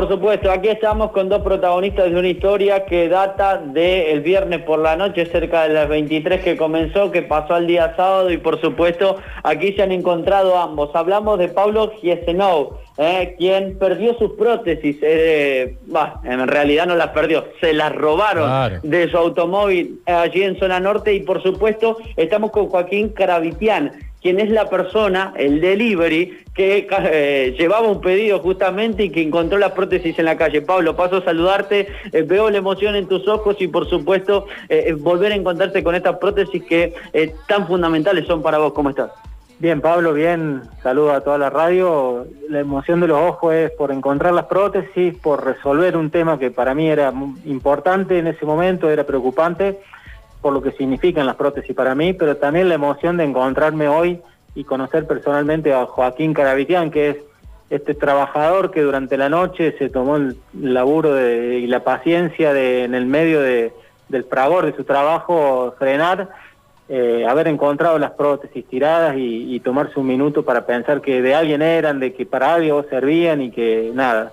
por supuesto, aquí estamos con dos protagonistas de una historia que data del viernes por la noche, cerca de las 23 que comenzó, que pasó al día sábado y por supuesto aquí se han encontrado ambos. Hablamos de Pablo Giesenov, eh, quien perdió sus prótesis, eh, en realidad no las perdió, se las robaron de su automóvil allí en zona norte y por supuesto estamos con Joaquín Caravitian quien es la persona, el delivery, que eh, llevaba un pedido justamente y que encontró las prótesis en la calle. Pablo, paso a saludarte, eh, veo la emoción en tus ojos y por supuesto eh, volver a encontrarte con estas prótesis que tan fundamentales son para vos. ¿Cómo estás? Bien, Pablo, bien, saludo a toda la radio. La emoción de los ojos es por encontrar las prótesis, por resolver un tema que para mí era importante en ese momento, era preocupante por lo que significan las prótesis para mí, pero también la emoción de encontrarme hoy y conocer personalmente a Joaquín Caravitian, que es este trabajador que durante la noche se tomó el laburo y la paciencia de, en el medio del fragor de su trabajo frenar, eh, haber encontrado las prótesis tiradas y, tomarse un minuto para pensar que de alguien eran, de que para algo servían y que nada,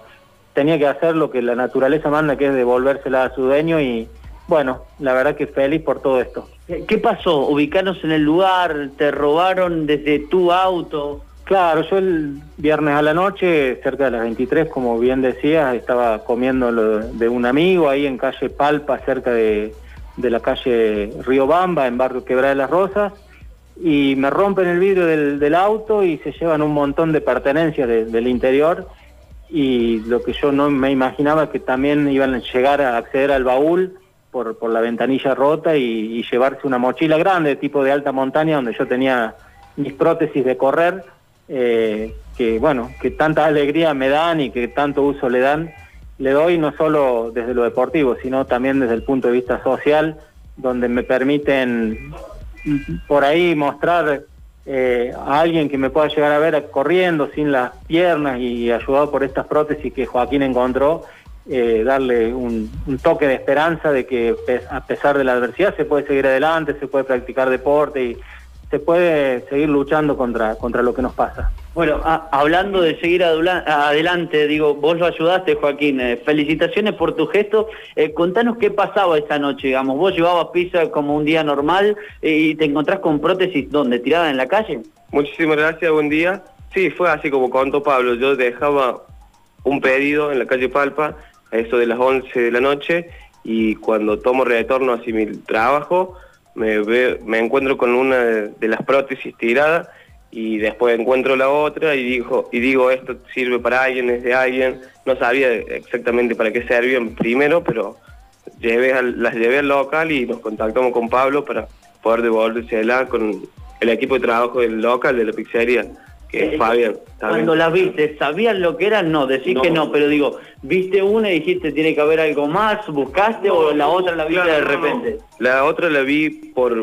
tenía que hacer lo que la naturaleza manda, que es devolvérsela a su dueño y, bueno, la verdad que feliz por todo esto. ¿Qué pasó? ¿Ubicarnos en el lugar? ¿Te robaron desde tu auto? Claro, yo el viernes a la noche, cerca de las 23, como bien decías, estaba comiendo de un amigo ahí en calle Palpa, cerca de, la calle Río Bamba, en barrio Quebrada de las Rosas, y me rompen el vidrio del, auto y se llevan un montón de pertenencias del interior, y lo que yo no me imaginaba que también iban a llegar a acceder al baúl, por, la ventanilla rota y, llevarse una mochila grande, tipo de alta montaña, donde yo tenía mis prótesis de correr, eh, que bueno, que tanta alegría me dan y que tanto uso le dan, le doy no solo desde lo deportivo, sino también desde el punto de vista social, donde me permiten por ahí mostrar eh, a alguien que me pueda llegar a ver corriendo sin las piernas y ayudado por estas prótesis que Joaquín encontró, eh, darle un, toque de esperanza de que a pesar de la adversidad se puede seguir adelante, se puede practicar deporte y se puede seguir luchando contra, contra lo que nos pasa. Bueno, hablando de seguir adelante, digo, vos lo ayudaste, Joaquín. Eh, felicitaciones por tu gesto. Eh, contanos qué pasaba esa noche, digamos. Vos llevabas pizza como un día normal y te encontrás con prótesis, ¿dónde? ¿Tirada en la calle? Muchísimas gracias, buen día. Sí, fue así como contó Pablo. Yo dejaba un pedido en la calle Palpa a eso de las 11 de la noche y cuando tomo retorno hacia mi trabajo me, me encuentro con una de, las prótesis tiradas y después encuentro la otra y digo, y digo esto sirve para alguien, es de alguien, no sabía exactamente para qué servían primero, pero llevé las llevé al local y nos contactamos con Pablo para poder devolvérsela con el equipo de trabajo del local, de la pizzería que eh, Fabián. Cuando las viste, ¿sabían lo que eran? No, decís que no, pero digo, ¿viste una y dijiste tiene que haber algo más? ¿Buscaste o la otra la viste de repente? La otra la vi por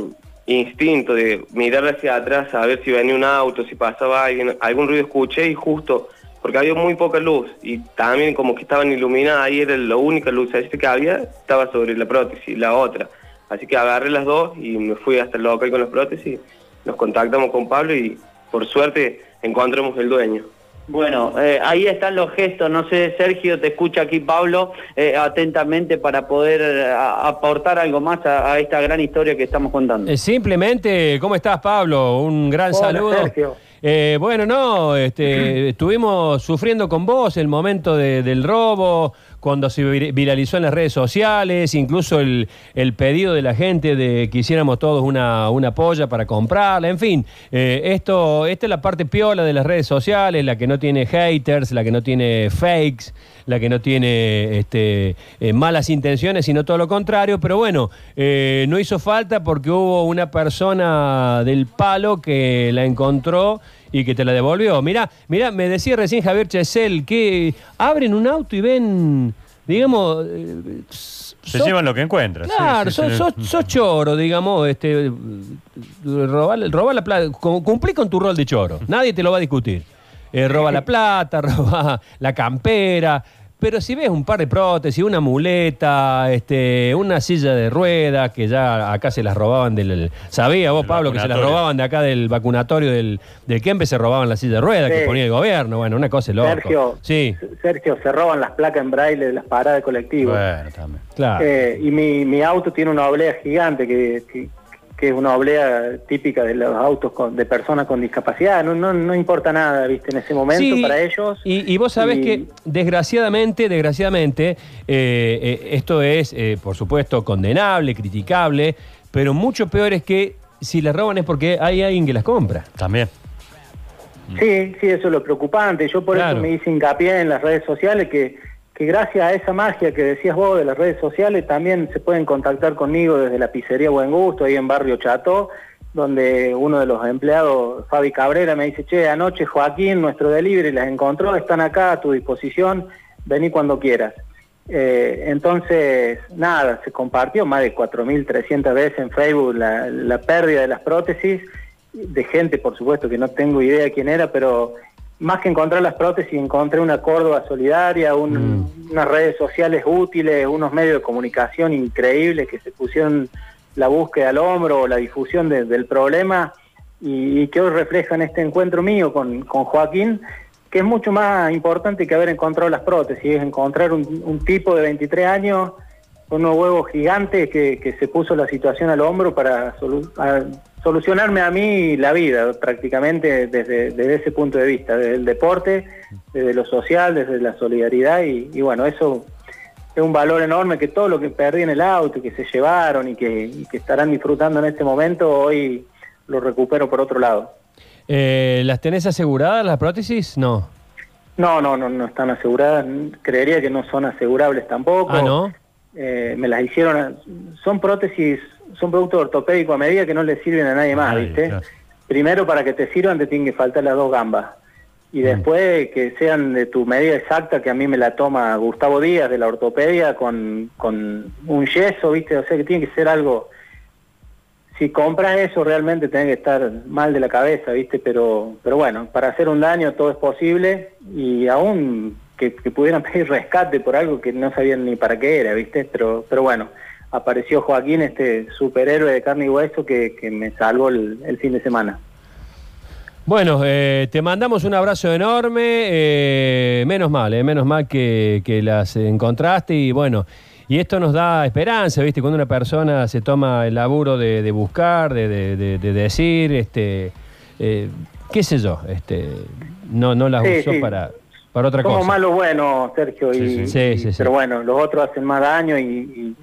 instinto de mirar hacia atrás a ver si venía un auto, si pasaba alguien, algún ruido escuché y justo, porque había muy poca luz y también como que estaban iluminadas, ahí era la única luz que había, estaba sobre la prótesis, la otra. Así que agarré las dos y me fui hasta el local con las prótesis, nos contactamos con Pablo y por suerte encontremos el dueño. Bueno, eh, ahí están los gestos, no sé, Sergio, te escucha aquí Pablo eh, atentamente para poder eh, aportar algo más a, esta gran historia que estamos contando. simplemente, ¿cómo estás Pablo? Un gran saludo. Sergio. bueno, no, este, estuvimos sufriendo con vos el momento del robo, cuando se viralizó en las redes sociales, incluso el, pedido de la gente de que hiciéramos todos una, una polla para comprarla, en fin, eh, esto, esta es la parte piola de las redes sociales, la que no tiene haters, la que no tiene fakes, la que no tiene este, eh, malas intenciones, sino todo lo contrario, pero bueno, eh, no hizo falta porque hubo una persona del palo que la encontró y que te la devolvió. Mira, mira, me decía recién Javier Chesel que abren un auto y ven, digamos... Eh, Se llevan lo que encuentran. Claro, sos, choro, digamos, este, robar, la plata, cumplí con tu rol de choro, nadie te lo va a discutir. Eh, roba la plata, roba la campera, pero si ves un par de prótesis, una muleta, este, una silla de ruedas, que ya acá se las robaban del... ¿Sabía vos, Pablo, que se las robaban de acá del vacunatorio del, del Kempe, se robaban la silla de ruedas que ponía el gobierno? Bueno, una cosa loca. Sergio, sí. Sergio, se roban las placas en braille de las paradas de colectivos. Bueno, también. Claro. Eh, y mi, mi auto tiene una oblea gigante que que es una oblea típica de los autos de personas con discapacidad. No, no, no importa nada, viste, en ese momento para ellos. Y, vos sabés que, desgraciadamente, desgraciadamente, eh, eh, esto es, eh, por supuesto, condenable, criticable, pero mucho peor es que si las roban es porque hay alguien que las compra. También. Sí, sí, eso es lo preocupante. Yo por eso me hice hincapié en las redes sociales que que gracias a esa magia que decías vos de las redes sociales también se pueden contactar conmigo desde la pizzería Buen Gusto, ahí en Barrio Chato, donde uno de los empleados, Fabi Cabrera, me dice, che, anoche Joaquín, nuestro delivery, las encontró, están acá a tu disposición, vení cuando quieras. Eh, entonces, nada, se compartió más de 4.300 veces en Facebook la, la pérdida de las prótesis, de gente, por supuesto, que no tengo idea quién era, pero más que encontrar las prótesis, encontré una Córdoba solidaria, mm. unas redes sociales útiles, unos medios de comunicación increíbles que se pusieron la búsqueda al hombro o la difusión del problema y, que hoy reflejan este encuentro mío con, Joaquín, que es mucho más importante que haber encontrado las prótesis, es encontrar un, tipo de 23 años con unos huevos gigantes que, se puso la situación al hombro para solucionarme a mí la vida prácticamente desde, ese punto de vista, desde el deporte, desde lo social, desde la solidaridad y, bueno, eso es un valor enorme que todo lo que perdí en el auto y que se llevaron y que, estarán disfrutando en este momento, hoy lo recupero por otro lado. Eh, ¿Las tenés aseguradas las prótesis? No. No, no, no, no están aseguradas. Creería que no son asegurables tampoco. Ah, ¿no? Eh, me las hicieron, son prótesis son productos ortopédicos a medida que no le sirven a nadie más, ¿viste? Primero para que te sirvan te tienen que faltar las dos gambas. Y mm. después que sean de tu medida exacta, que a mí me la toma Gustavo Díaz de la ortopedia con, con un yeso, ¿viste? O sea que tiene que ser algo... Si compras eso realmente tenés que estar mal de la cabeza, ¿viste? Pero, pero bueno, para hacer un daño todo es posible y aún que, que pudieran pedir rescate por algo que no sabían ni para qué era, ¿viste? Pero, pero bueno, apareció Joaquín, este superhéroe de carne y hueso que, me salvó el, fin de semana. Bueno, eh, te mandamos un abrazo enorme, eh, menos mal, eh, menos mal que, las encontraste y bueno, y esto nos da esperanza, ¿viste? Cuando una persona se toma el laburo de, buscar, de, decir, este, qué sé yo, este, no, no las usó para, para otra cosa. Como malo bueno, Sergio, y, pero bueno, los otros hacen más daño y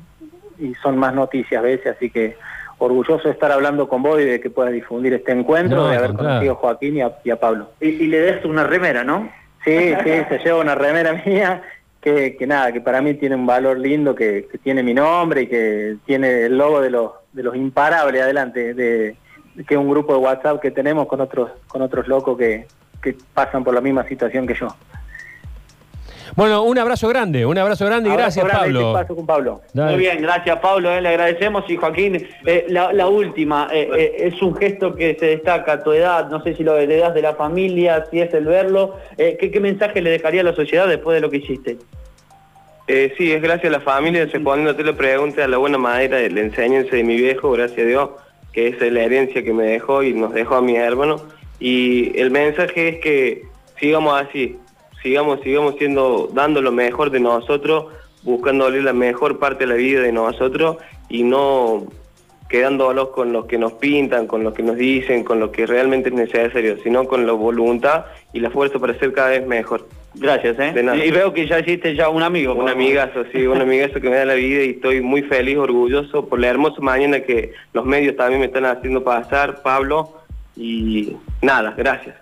y son más noticias a veces, así que orgulloso de estar hablando con vos y de que puedas difundir este encuentro, de haber conocido a Joaquín y a, Pablo. Y, le des una remera, ¿no? Sí, sí, se lleva una remera mía que, que nada, que para mí tiene un valor lindo, que, tiene mi nombre y que tiene el logo de los, de los imparables adelante, de, que es un grupo de WhatsApp que tenemos con otros, con otros locos que, que pasan por la misma situación que yo. Bueno, un abrazo grande, un abrazo grande y gracias, Pablo. Paso con Pablo. Muy bien, gracias, Pablo. Eh, le agradecemos. Y Joaquín, eh, la, última, eh, es un gesto que se destaca a tu edad, no sé si lo heredas de la familia, si es el verlo. ¿qué, mensaje le dejaría a la sociedad después de lo que hiciste? sí, es gracias a la familia, respondiéndote la pregunta a la buena manera de la enseñanza de mi viejo, gracias a Dios, que es la herencia que me dejó y nos dejó a mi hermano. Y el mensaje es que sigamos así, sigamos, sigamos siendo, dando lo mejor de nosotros, buscando la mejor parte de la vida de nosotros y no quedándonos con los que nos pintan, con los que nos dicen, con lo que realmente es necesario, sino con la voluntad y la fuerza para ser cada vez mejor. Gracias, ¿eh? Y veo que ya hiciste ya un amigo. Un amigazo, sí, un amigazo que me da la vida y estoy muy feliz, orgulloso por la hermosa mañana que los medios también me están haciendo pasar, Pablo, y nada, gracias.